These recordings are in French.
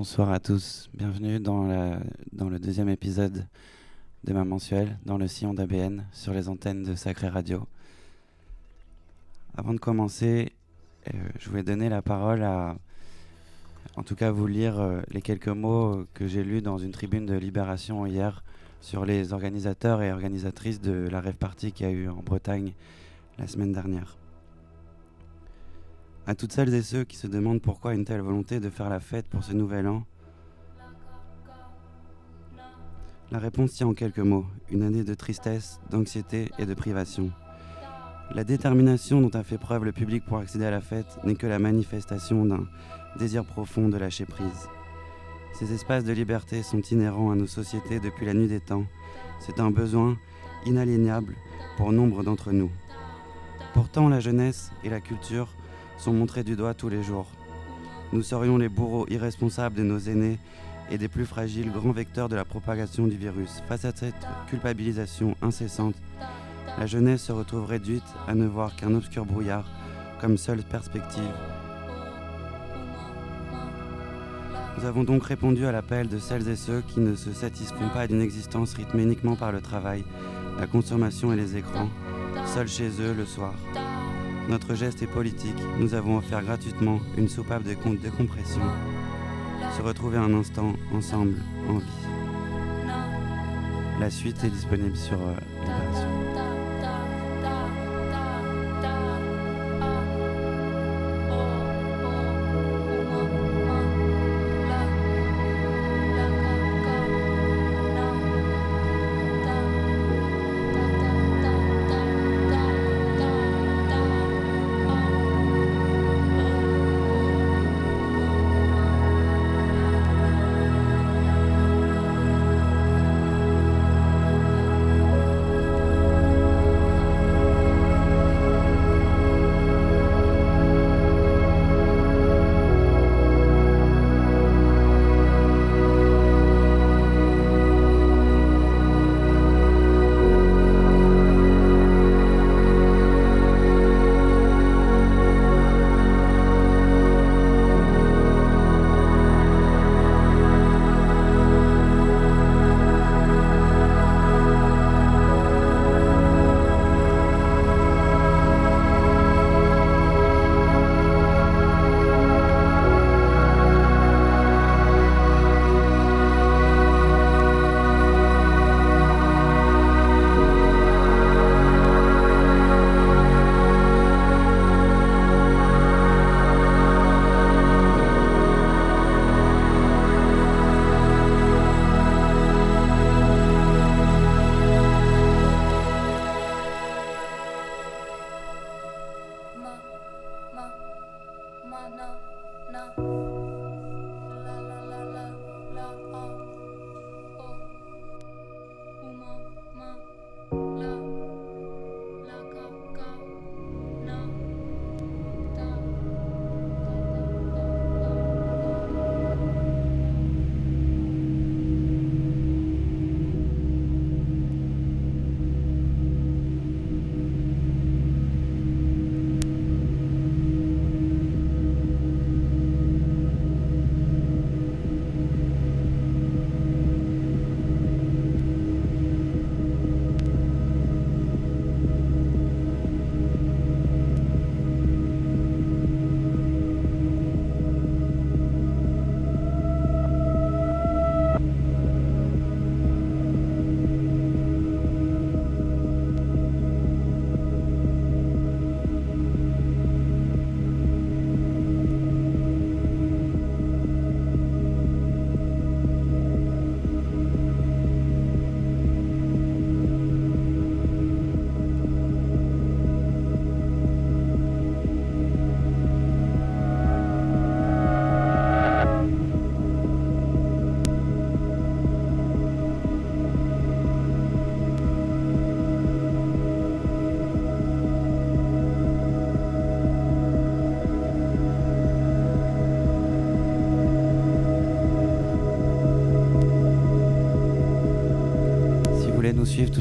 Bonsoir à tous, bienvenue dans, le deuxième épisode de ma mensuelle dans le sillon d'ABN sur les antennes de Sacré Radio. Avant de commencer, euh, je voulais donner la parole à, en tout cas vous lire euh, les quelques mots que j'ai lus dans une tribune de Libération hier sur les organisateurs et organisatrices de la rêve party qui a eu en Bretagne la semaine dernière. À toutes celles et ceux qui se demandent pourquoi une telle volonté de faire la fête pour ce nouvel an, la réponse tient en quelques mots, une année de tristesse, d'anxiété et de privation. La détermination dont a fait preuve le public pour accéder à la fête n'est que la manifestation d'un désir profond de lâcher prise. Ces espaces de liberté sont inhérents à nos sociétés depuis la nuit des temps. C'est un besoin inaliénable pour nombre d'entre nous. Pourtant, la jeunesse et la culture sont montrés du doigt tous les jours. Nous serions les bourreaux irresponsables de nos aînés et des plus fragiles grands vecteurs de la propagation du virus. Face à cette culpabilisation incessante, la jeunesse se retrouve réduite à ne voir qu'un obscur brouillard comme seule perspective. Nous avons donc répondu à l'appel de celles et ceux qui ne se satisfont pas d'une existence rythmée uniquement par le travail, la consommation et les écrans, seuls chez eux le soir. Notre geste est politique. Nous avons offert gratuitement une soupape de décompression. Se retrouver un instant ensemble en vie. La suite est disponible sur euh.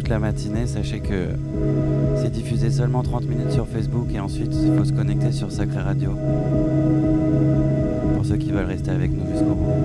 La matinée, sachez que c'est diffusé seulement 30 minutes sur Facebook et ensuite il faut se connecter sur Sacré Radio. Pour ceux qui veulent rester avec nous jusqu'au bout.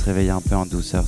Se réveiller un peu en douceur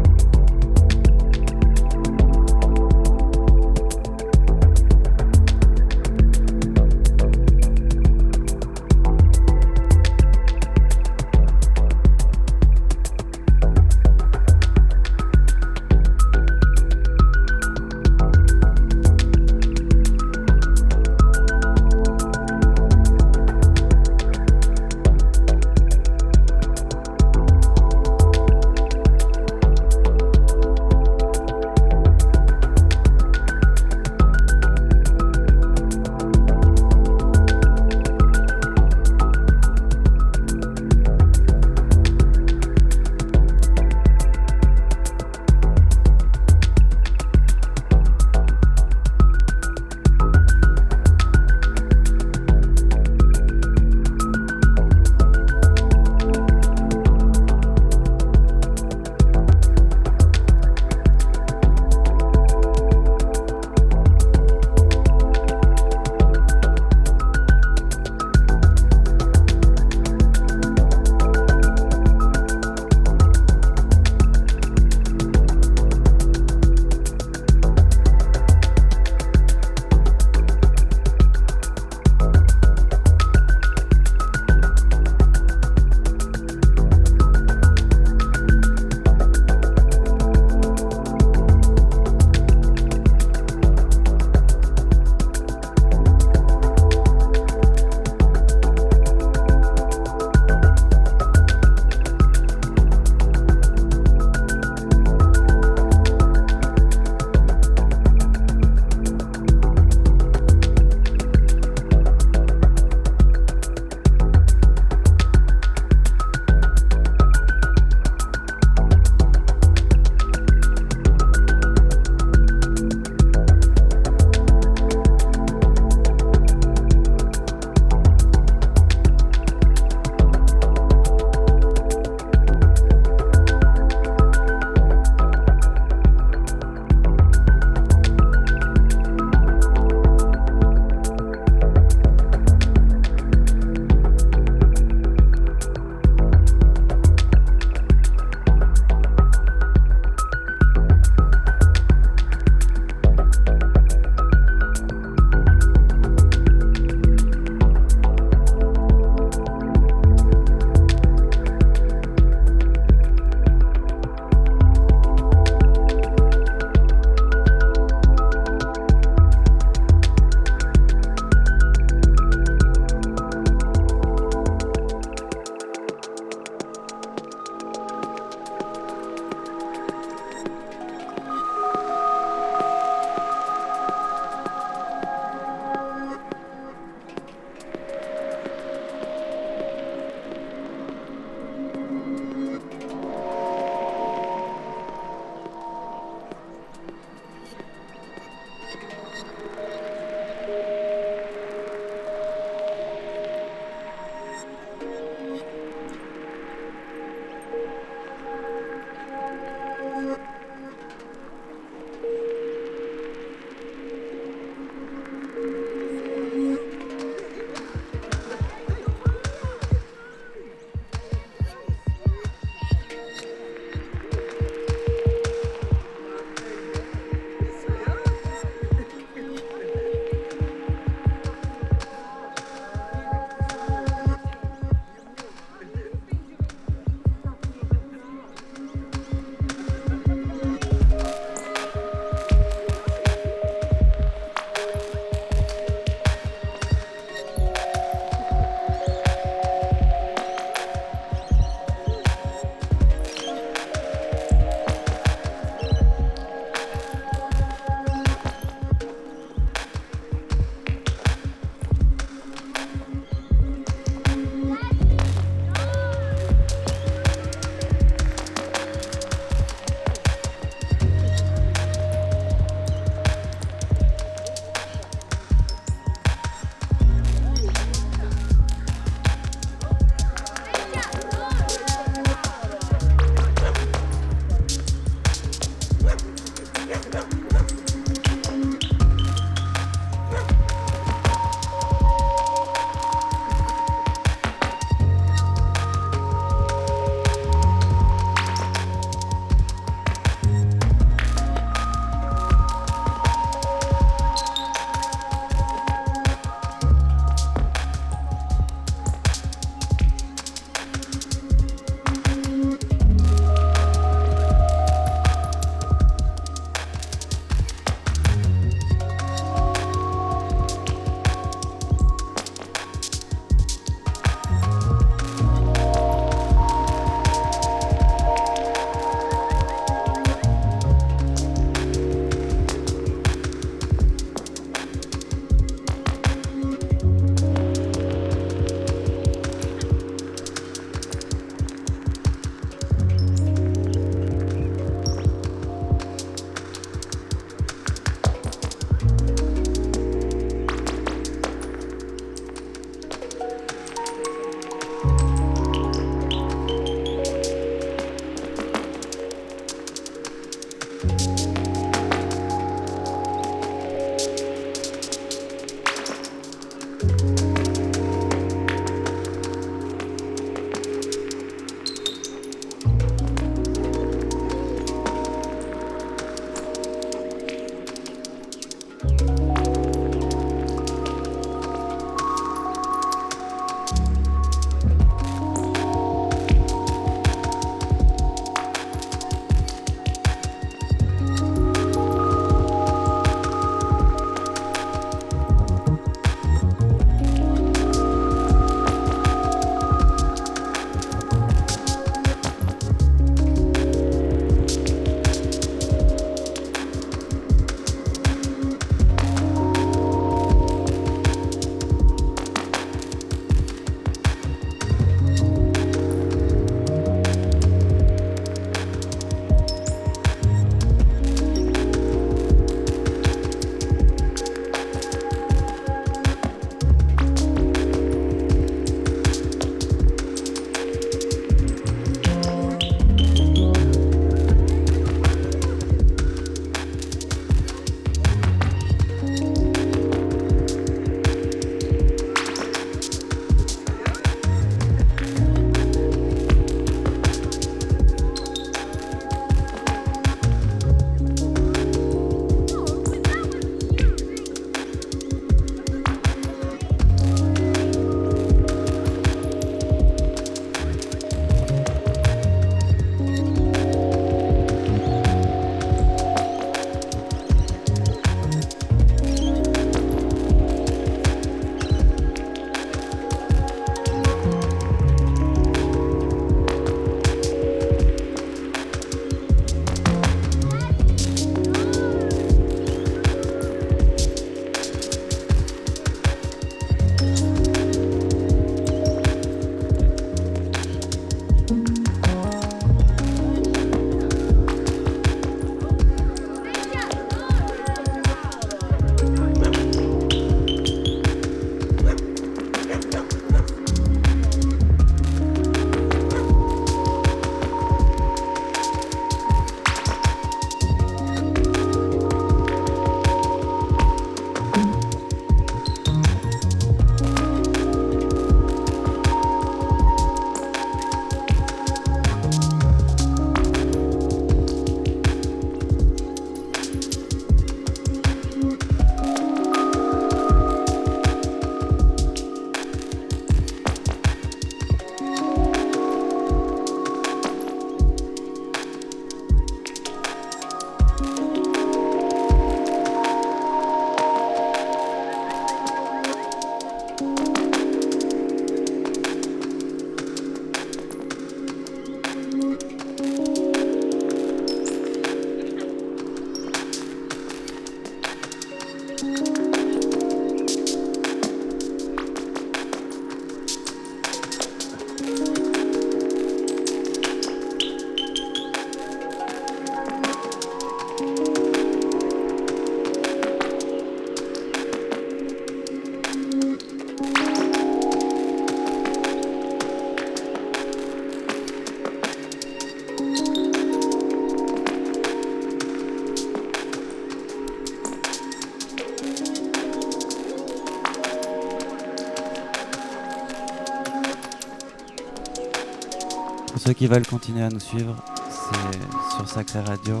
ceux qui veulent continuer à nous suivre, c'est sur Sacré Radio.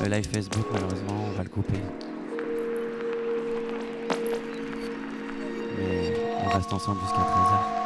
Le live Facebook, malheureusement, on va le couper. Mais on reste ensemble jusqu'à 13h.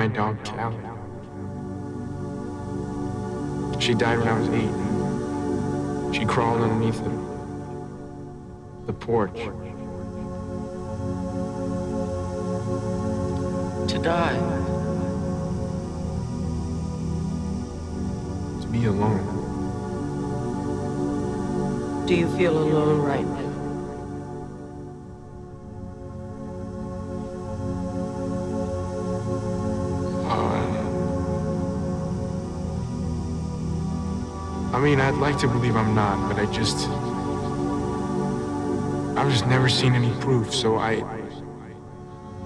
My dog, Callie. She died when I was eight. She crawled underneath the, the porch. Like to believe I'm not, but I just. I've just never seen any proof, so I.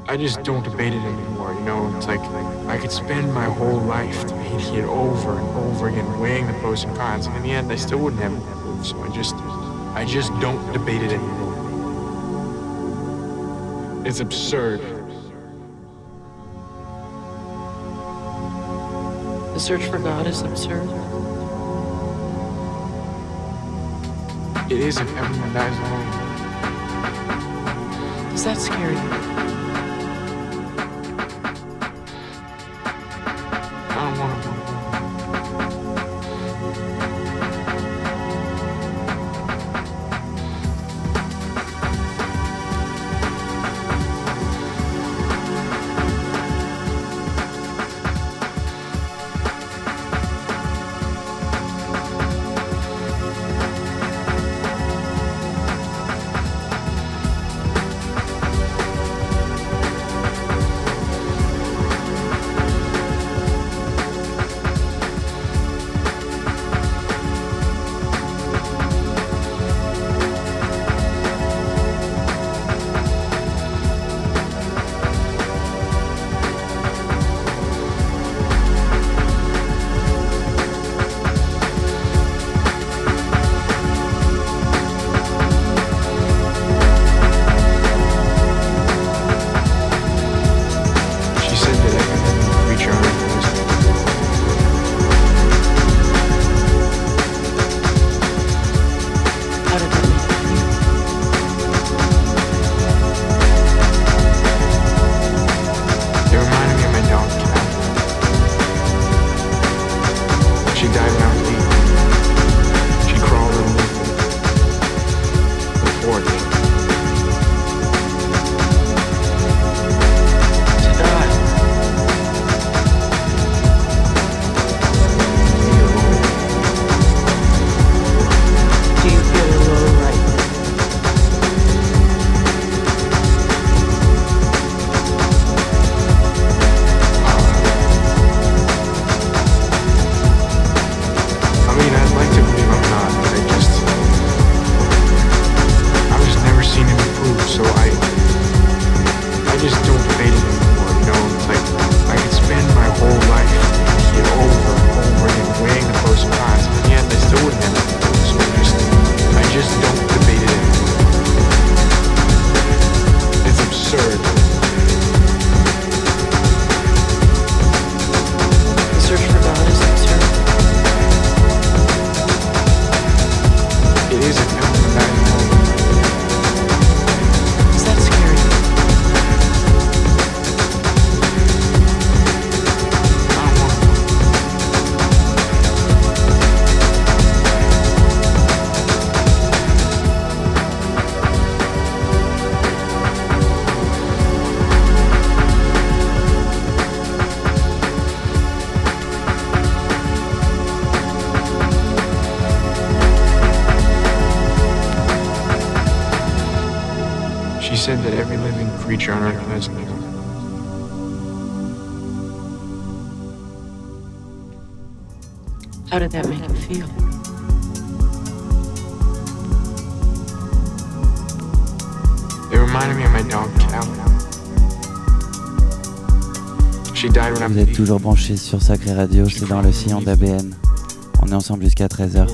I just don't debate it anymore, you know? It's like I could spend my whole life debating it over and over again, weighing the pros and cons, and in the end, I still wouldn't have any proof, so I just. I just don't debate it anymore. It's absurd. The search for God is absurd. It is if everyone dies alone. Does that scare you? Toujours branchés sur Sacré Radio, c'est dans le sillon d'ABN. On est ensemble jusqu'à 13h.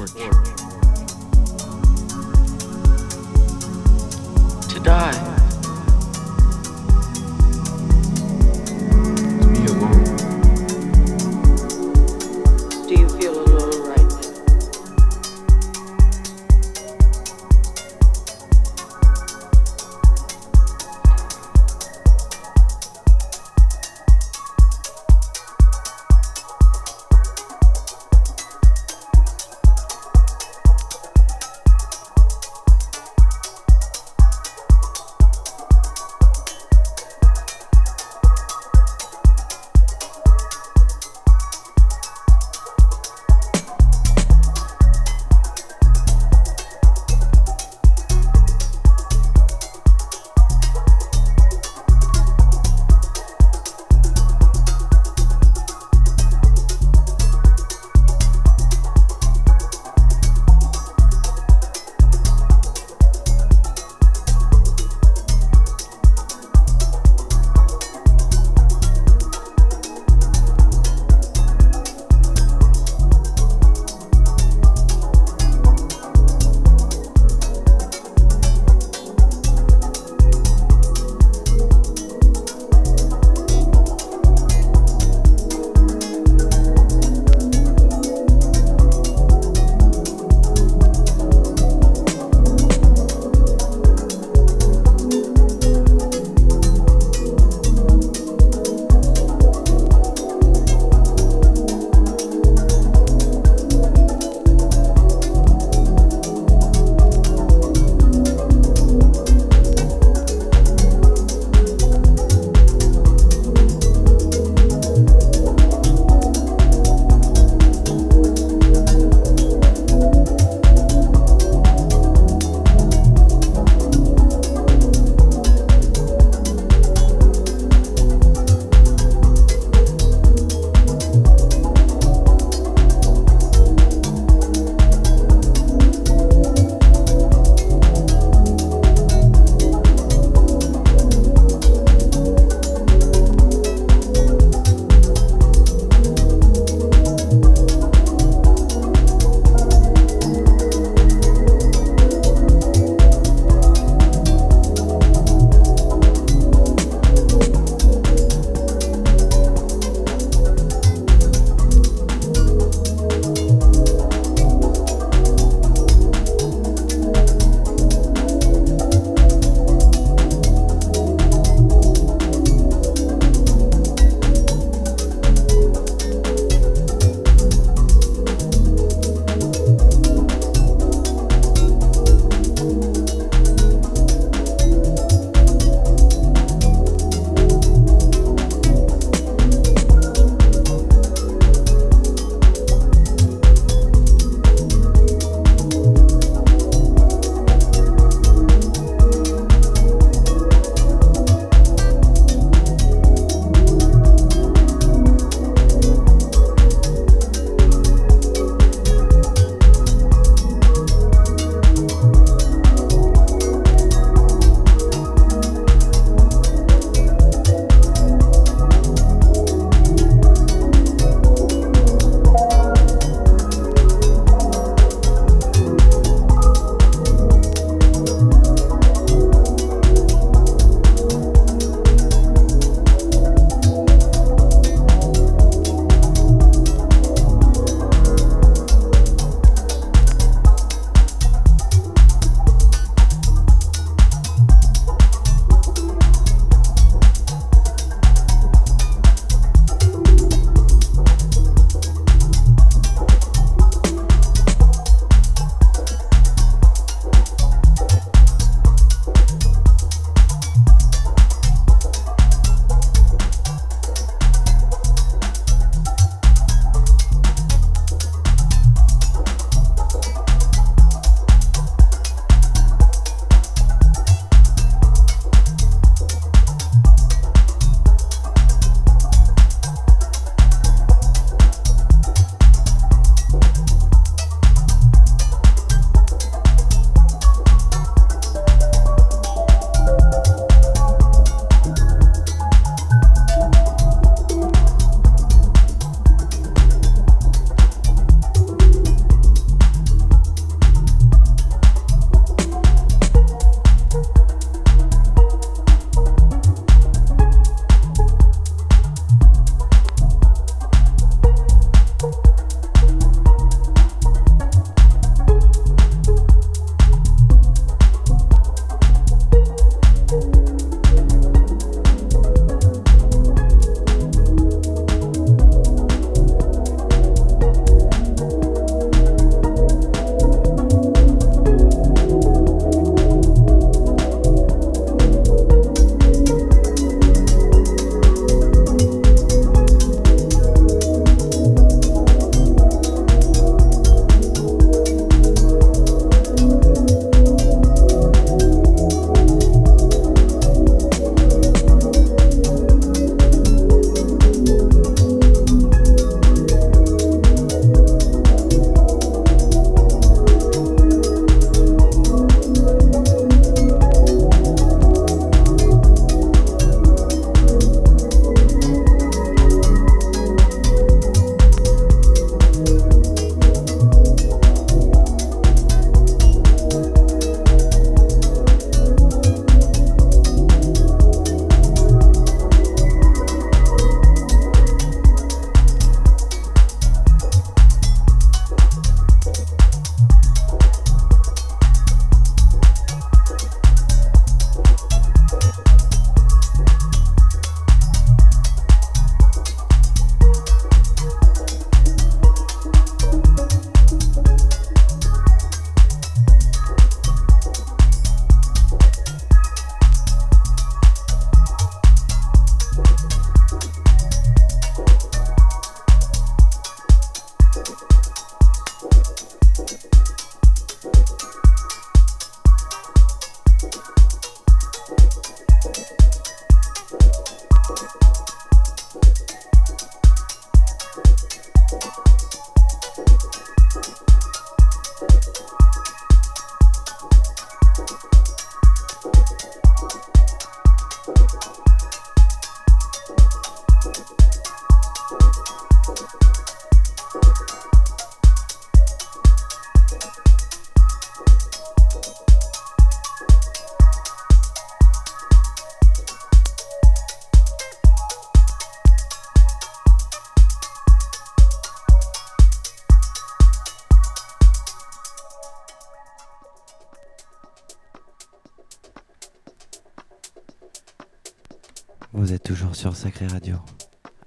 Sur Sacré Radio,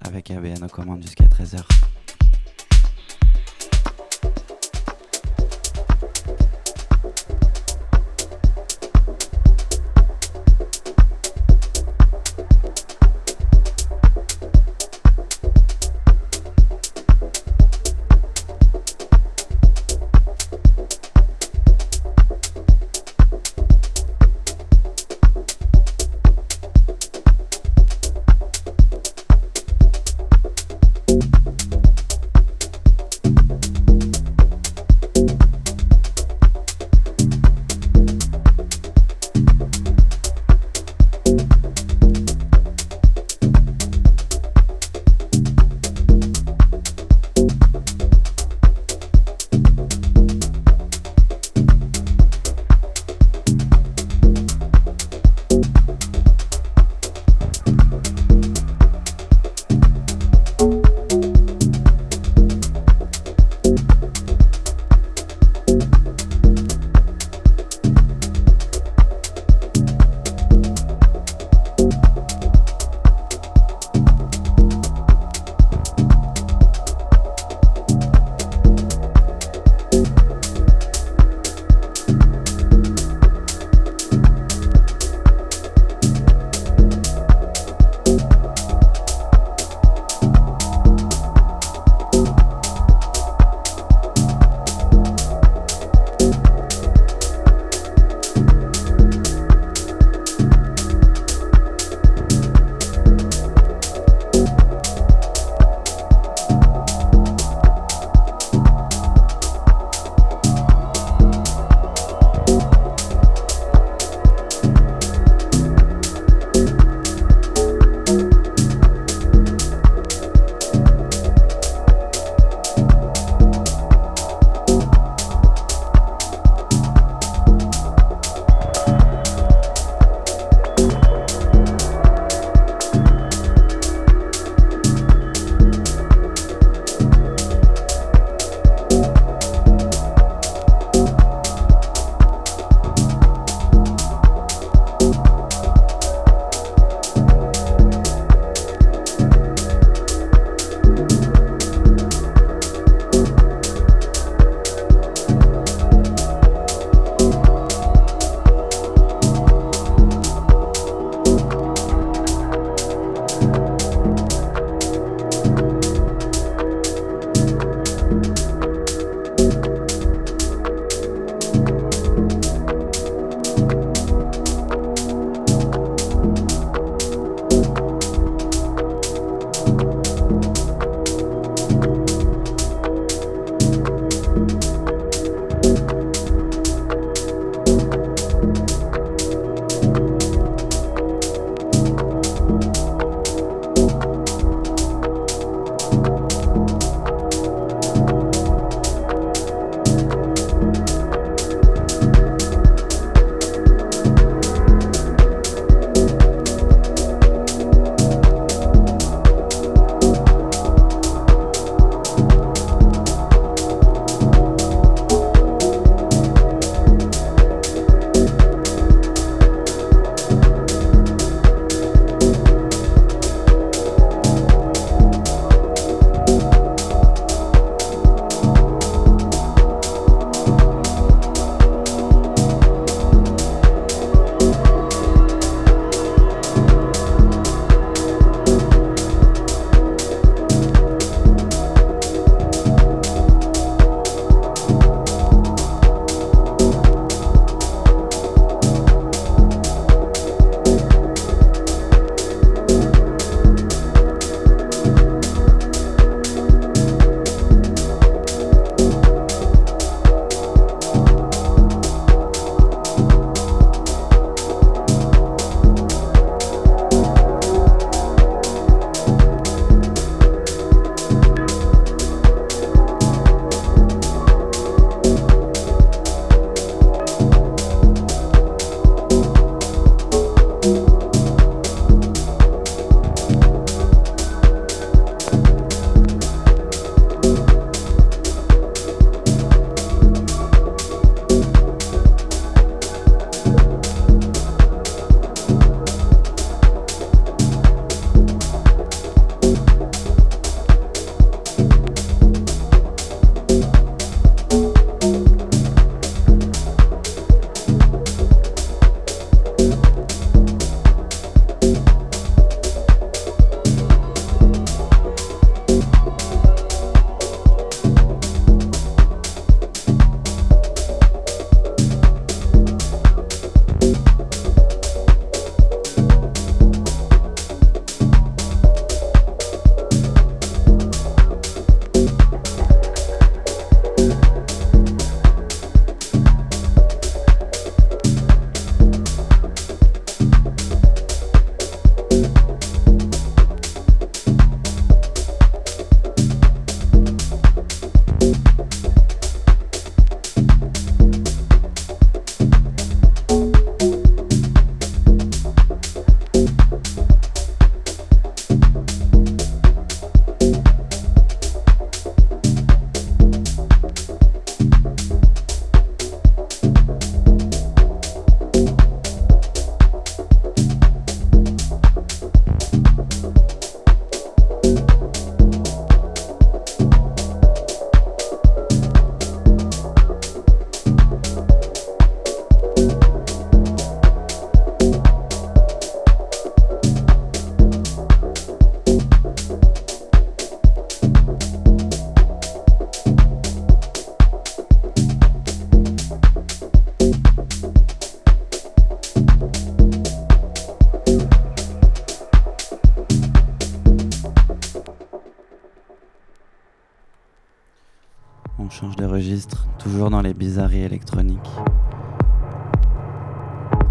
avec ABN aux commandes jusqu'à 13h.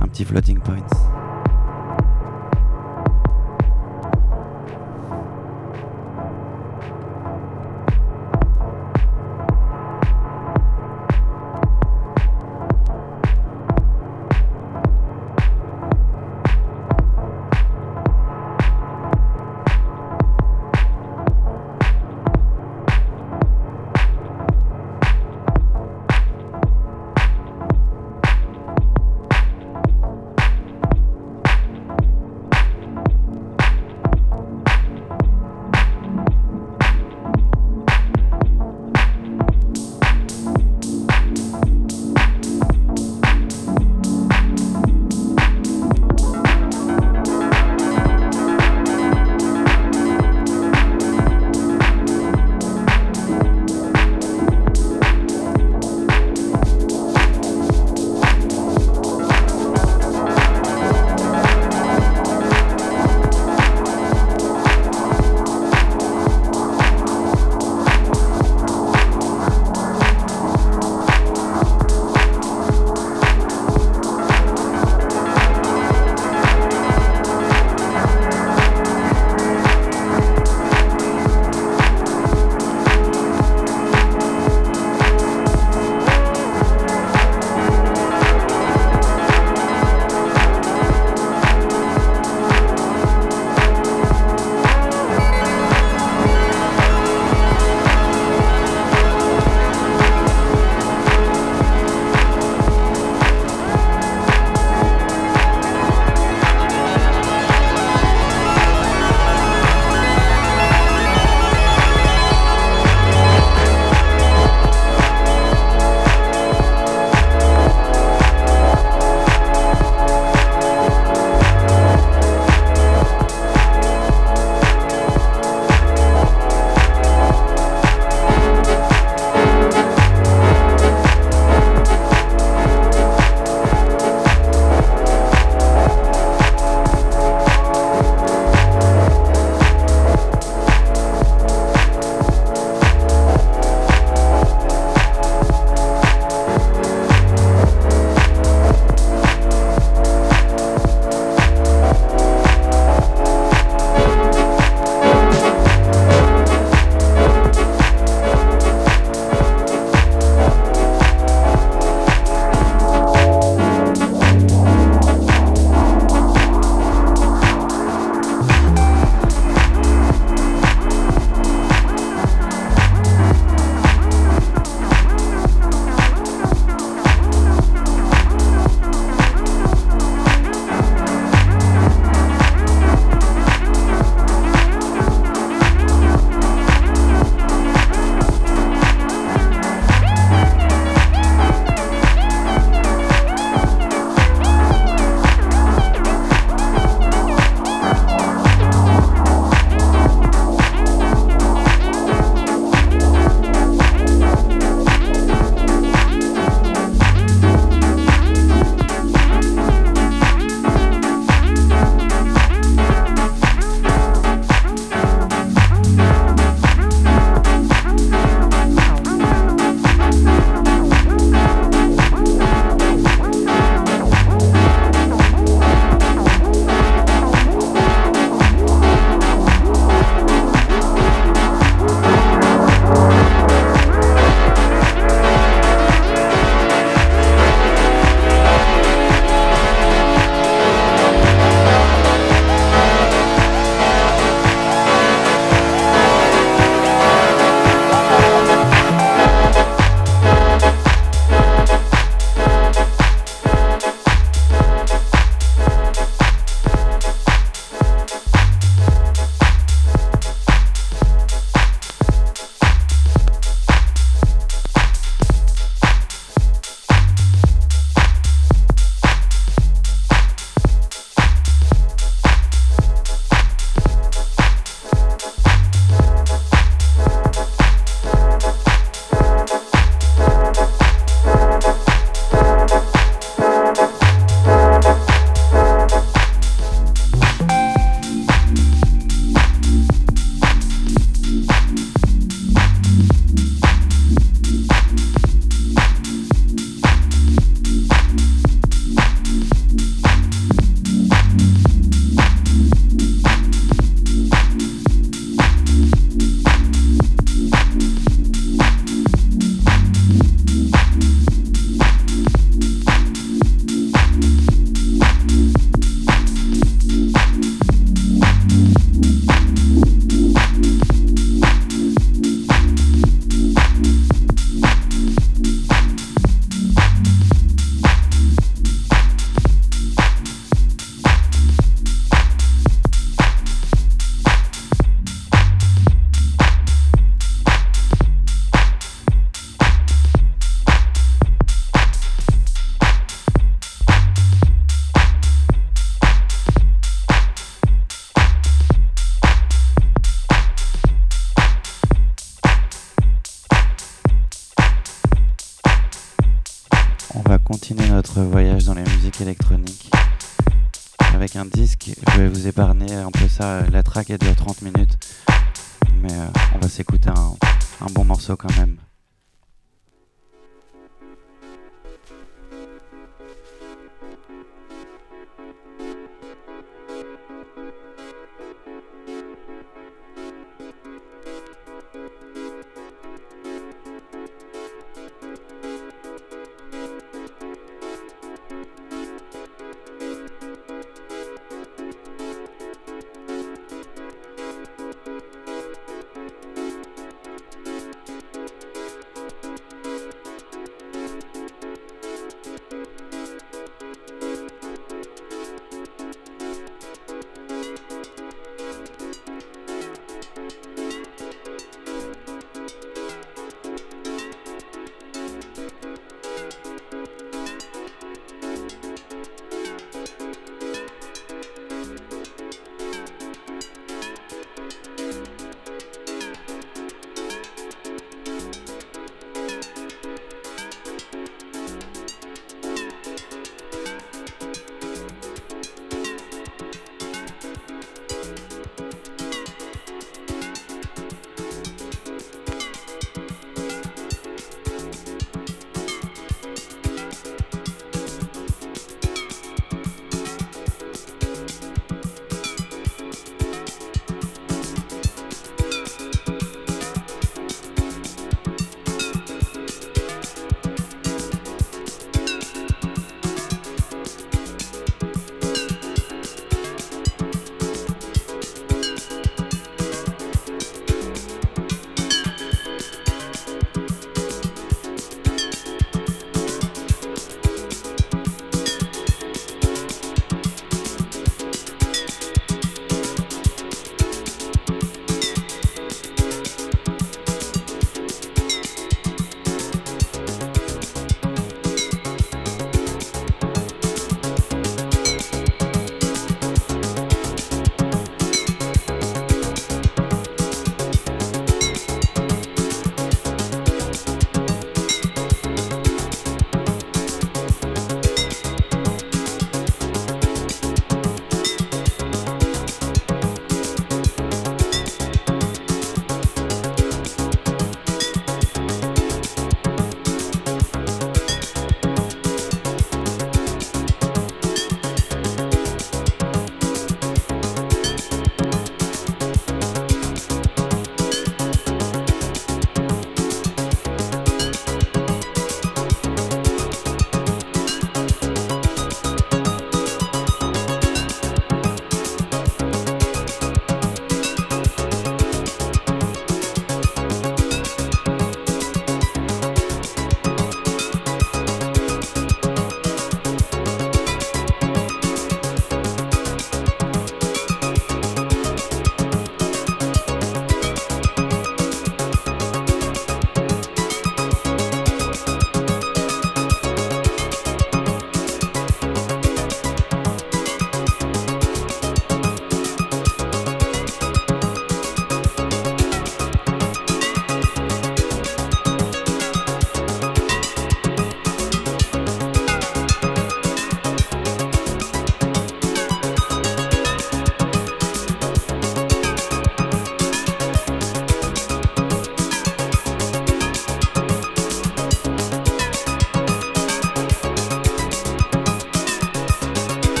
Un petit floating points.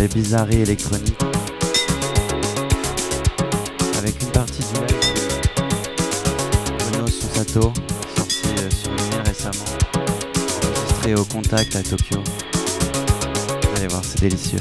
Les bizarreries électroniques. Avec une partie du live de Bruno Susato, sorti euh, sur Lumière récemment, enregistré au contact à Tokyo. Vous allez voir, c'est délicieux.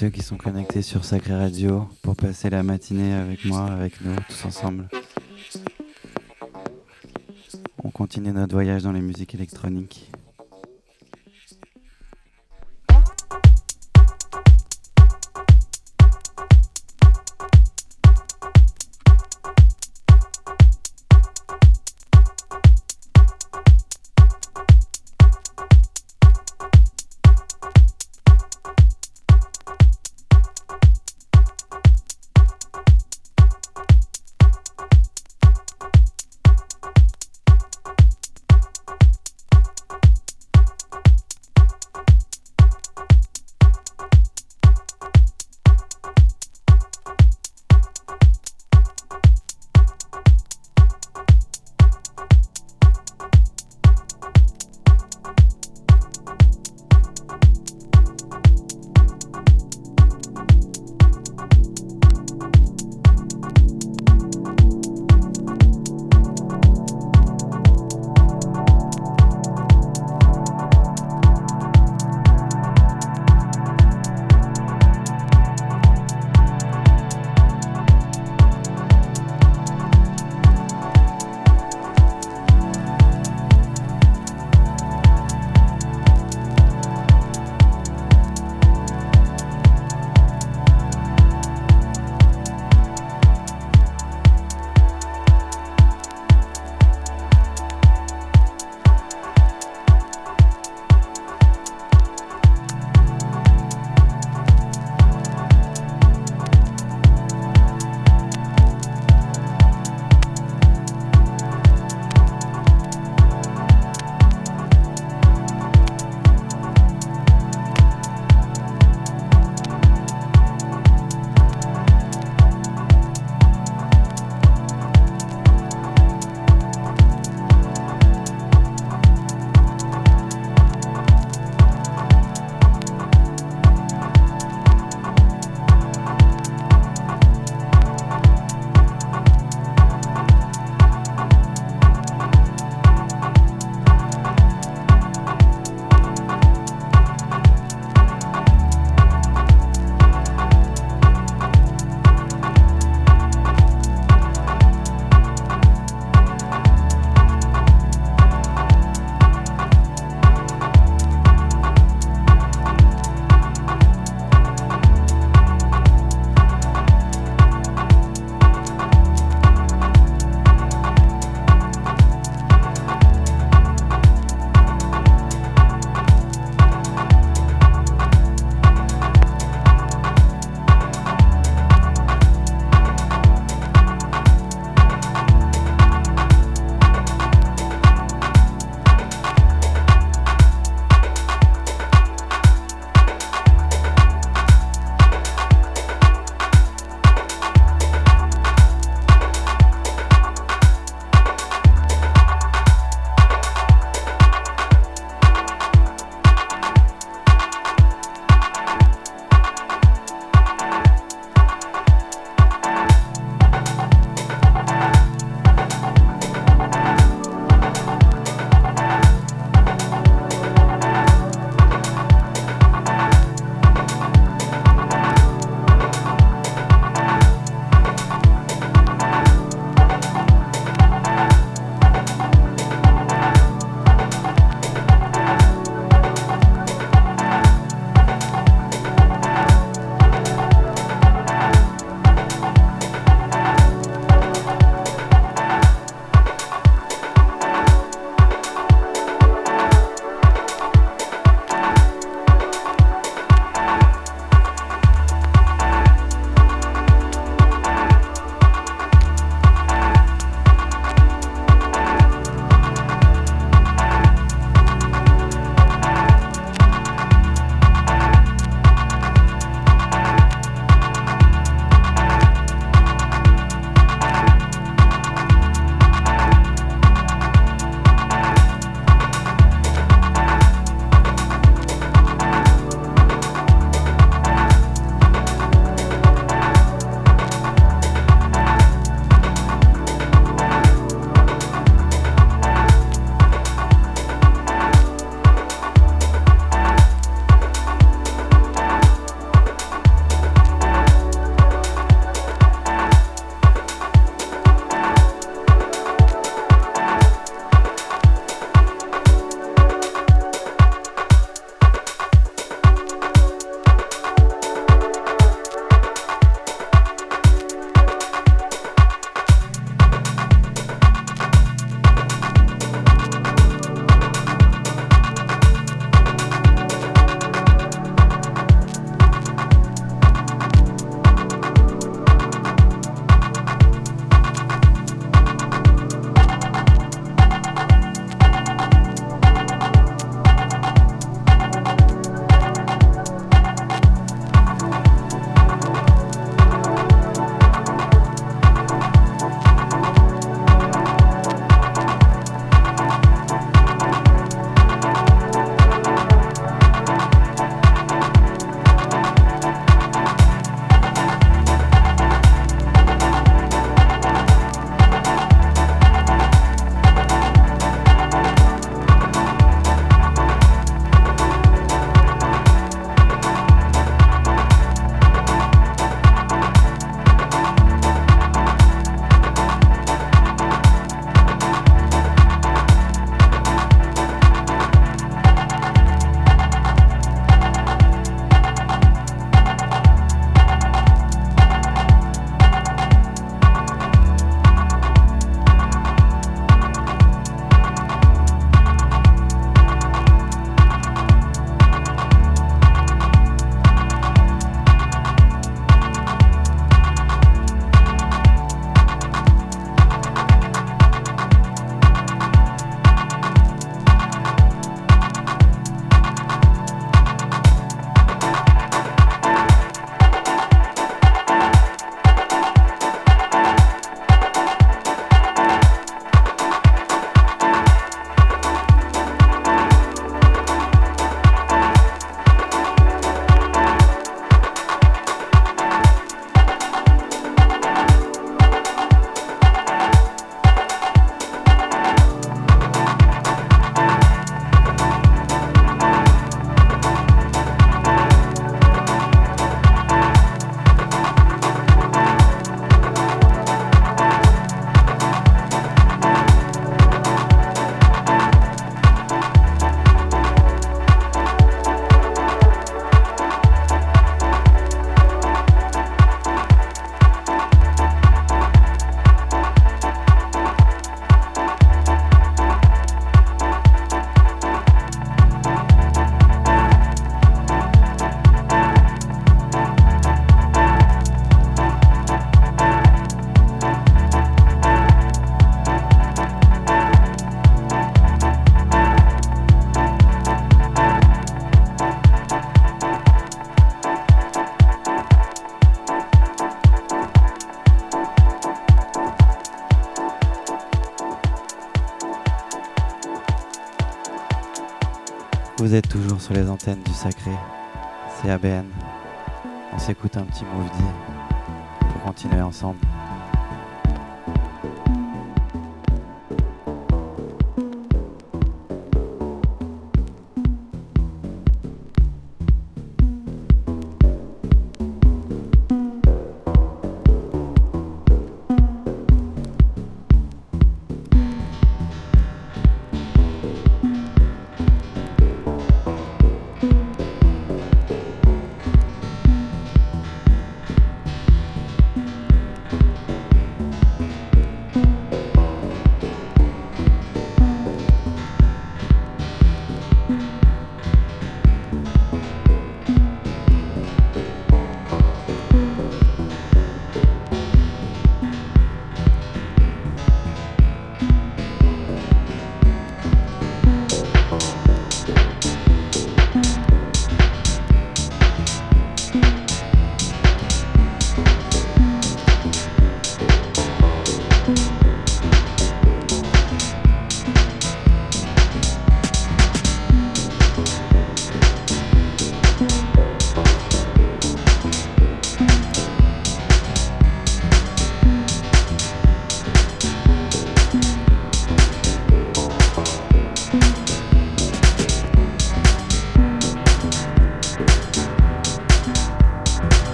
Ceux qui sont connectés sur Sacré Radio pour passer la matinée avec moi, avec nous, tous ensemble. On continue notre voyage dans les musiques électroniques. Sur les antennes du sacré. C'est ABN. On s'écoute un petit move pour continuer ensemble.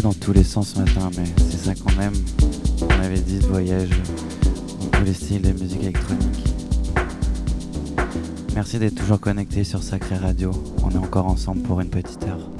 Dans tous les sens ce matin, mais c'est ça qu'on aime. On avait dit ce voyage dans tous les styles de musique électronique. Merci d'être toujours connecté sur Sacré Radio. On est encore ensemble pour une petite heure.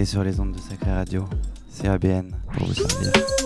Sur les ondes de Sacré Radio. C'est ABN pour vous servir.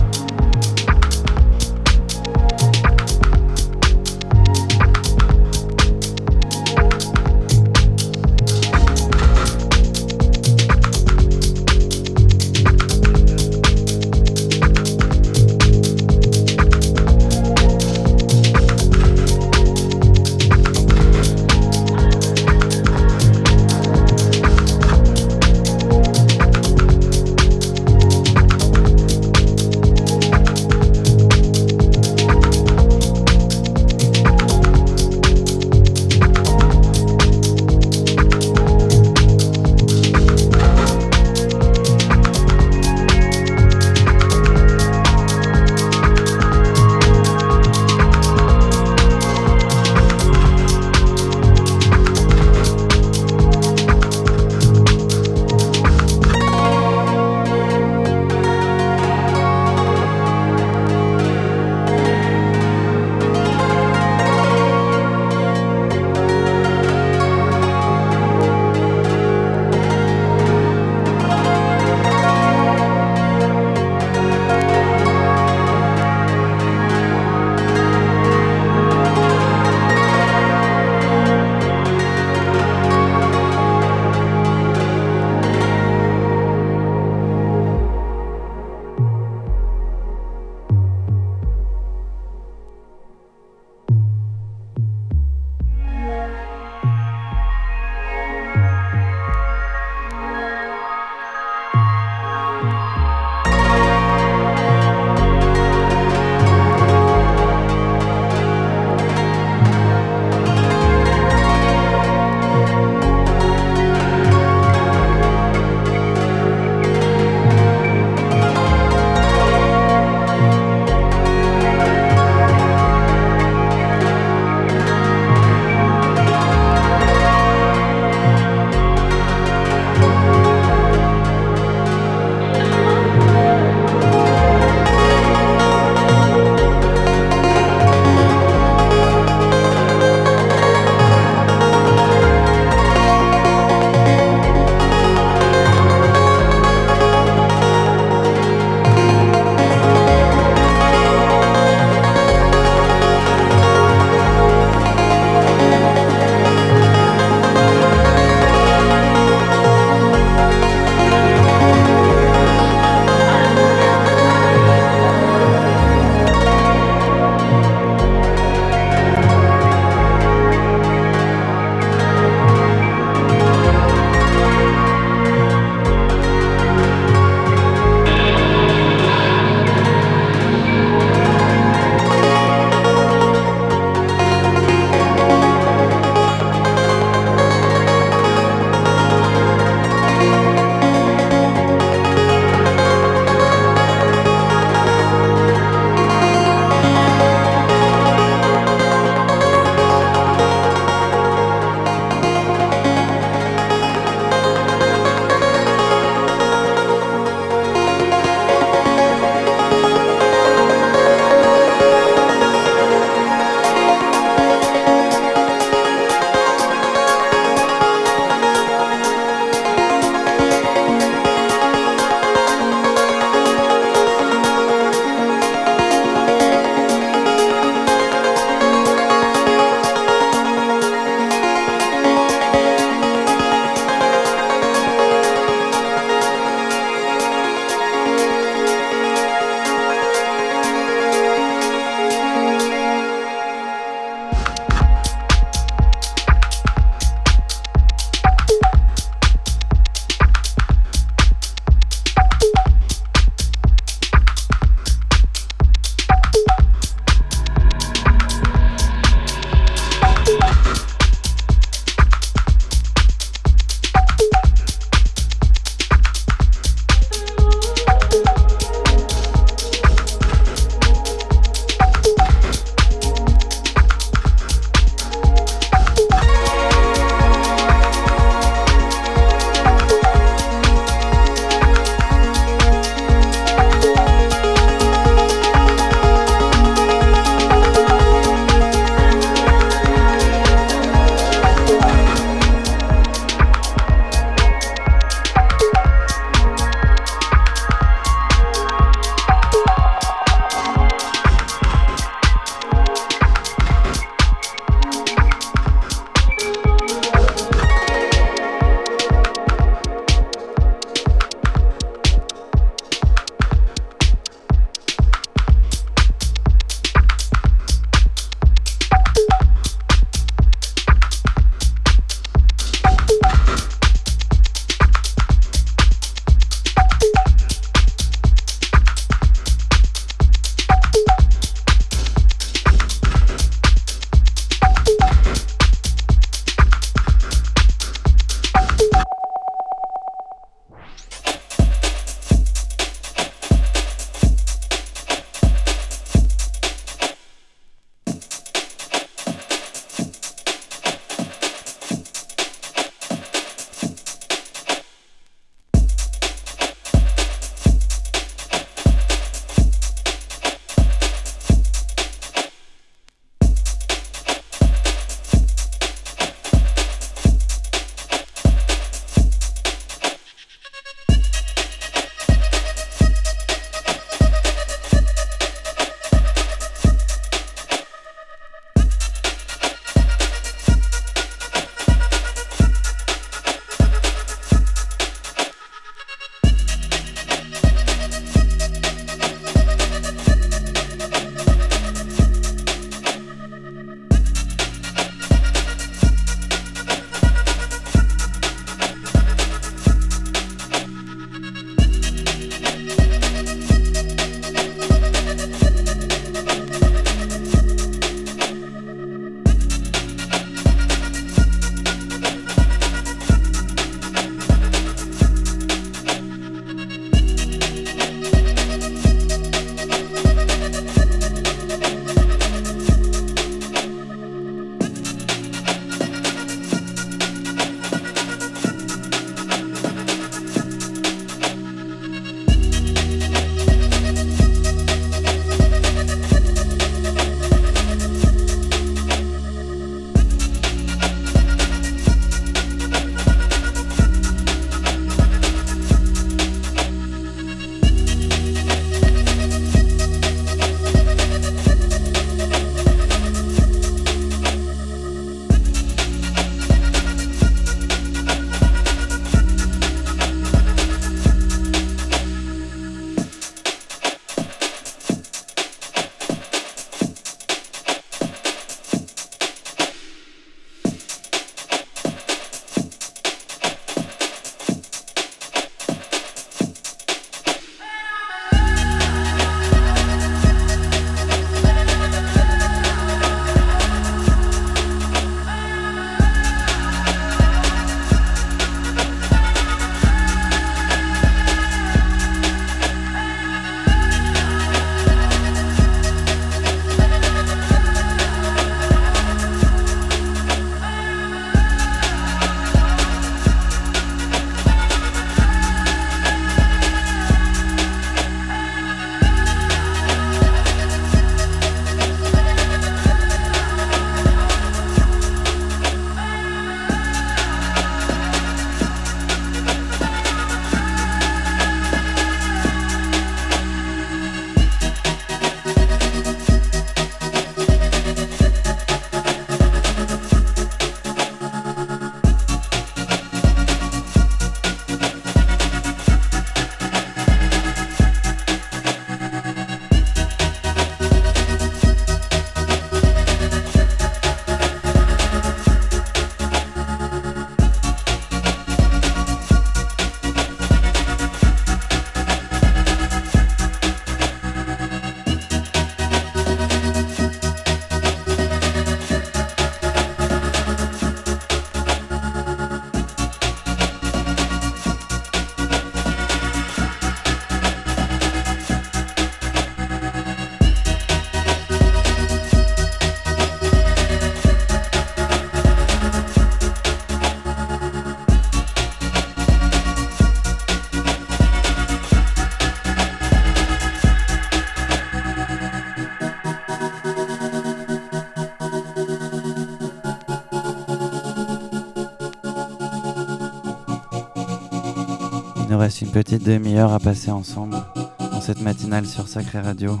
Petite demi-heure à passer ensemble dans cette matinale sur Sacré Radio.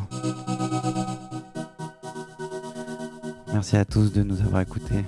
Merci à tous de nous avoir écoutés.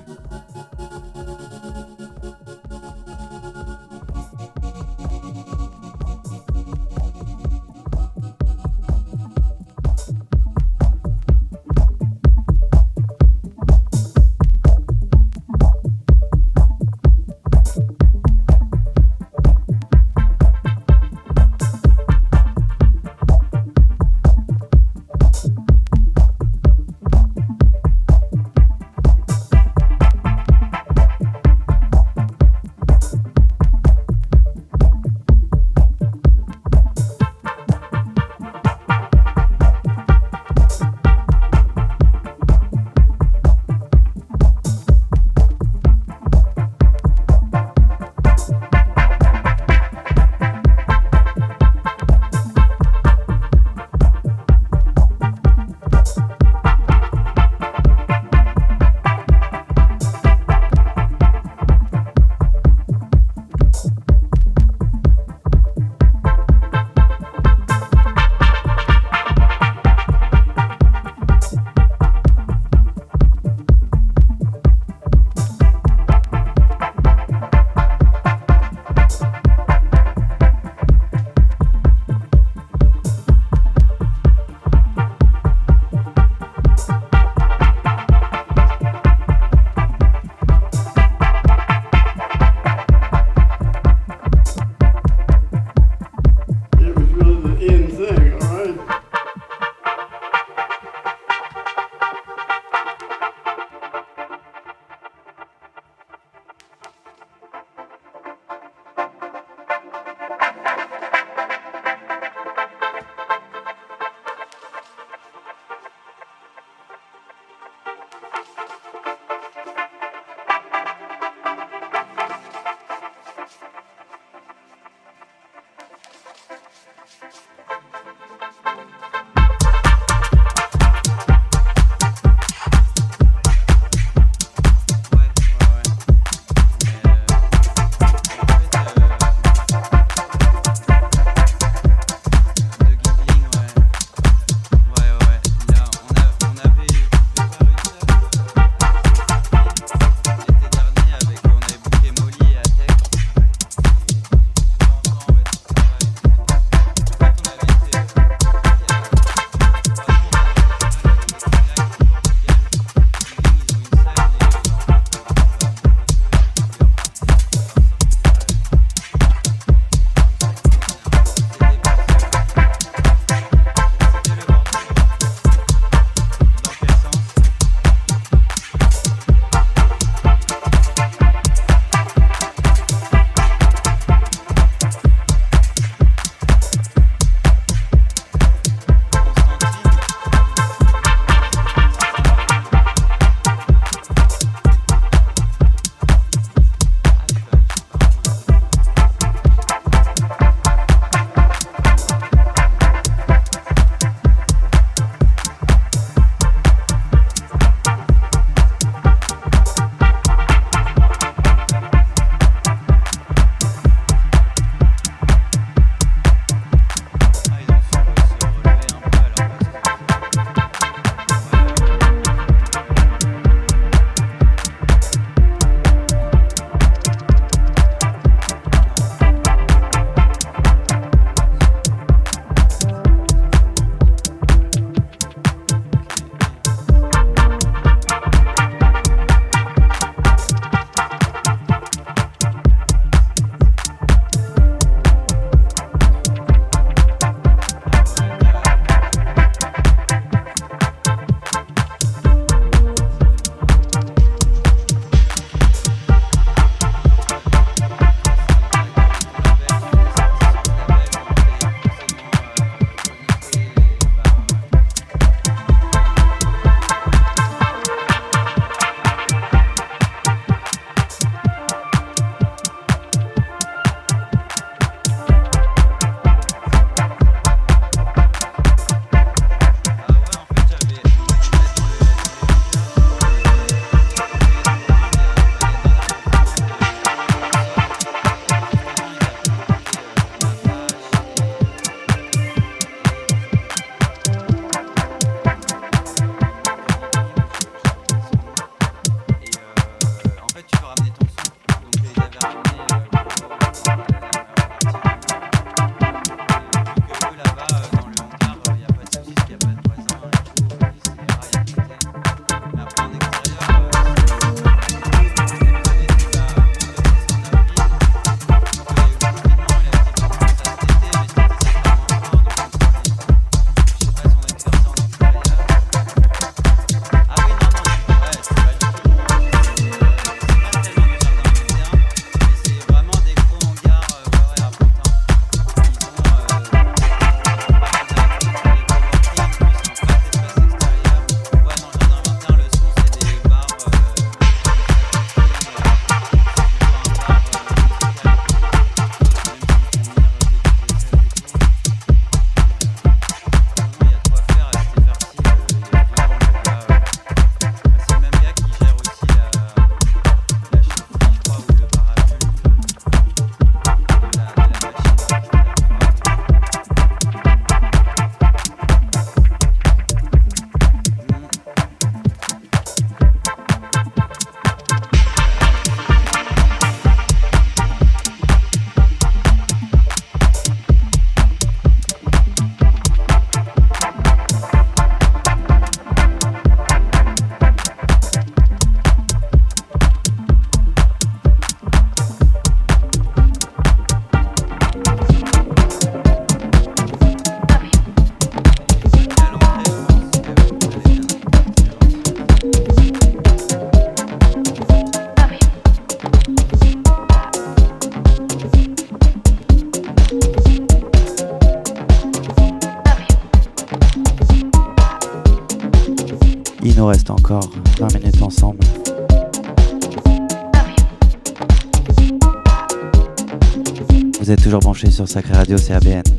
Sur Sacré Radio CABN.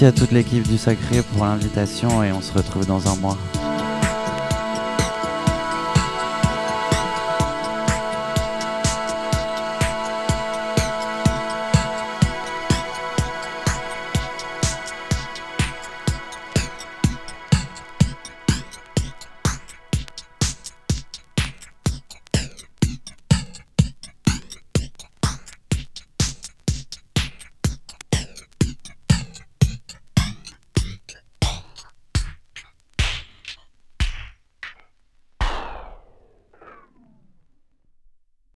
Merci à toute l'équipe du Sacré pour l'invitation et on se retrouve dans un mois.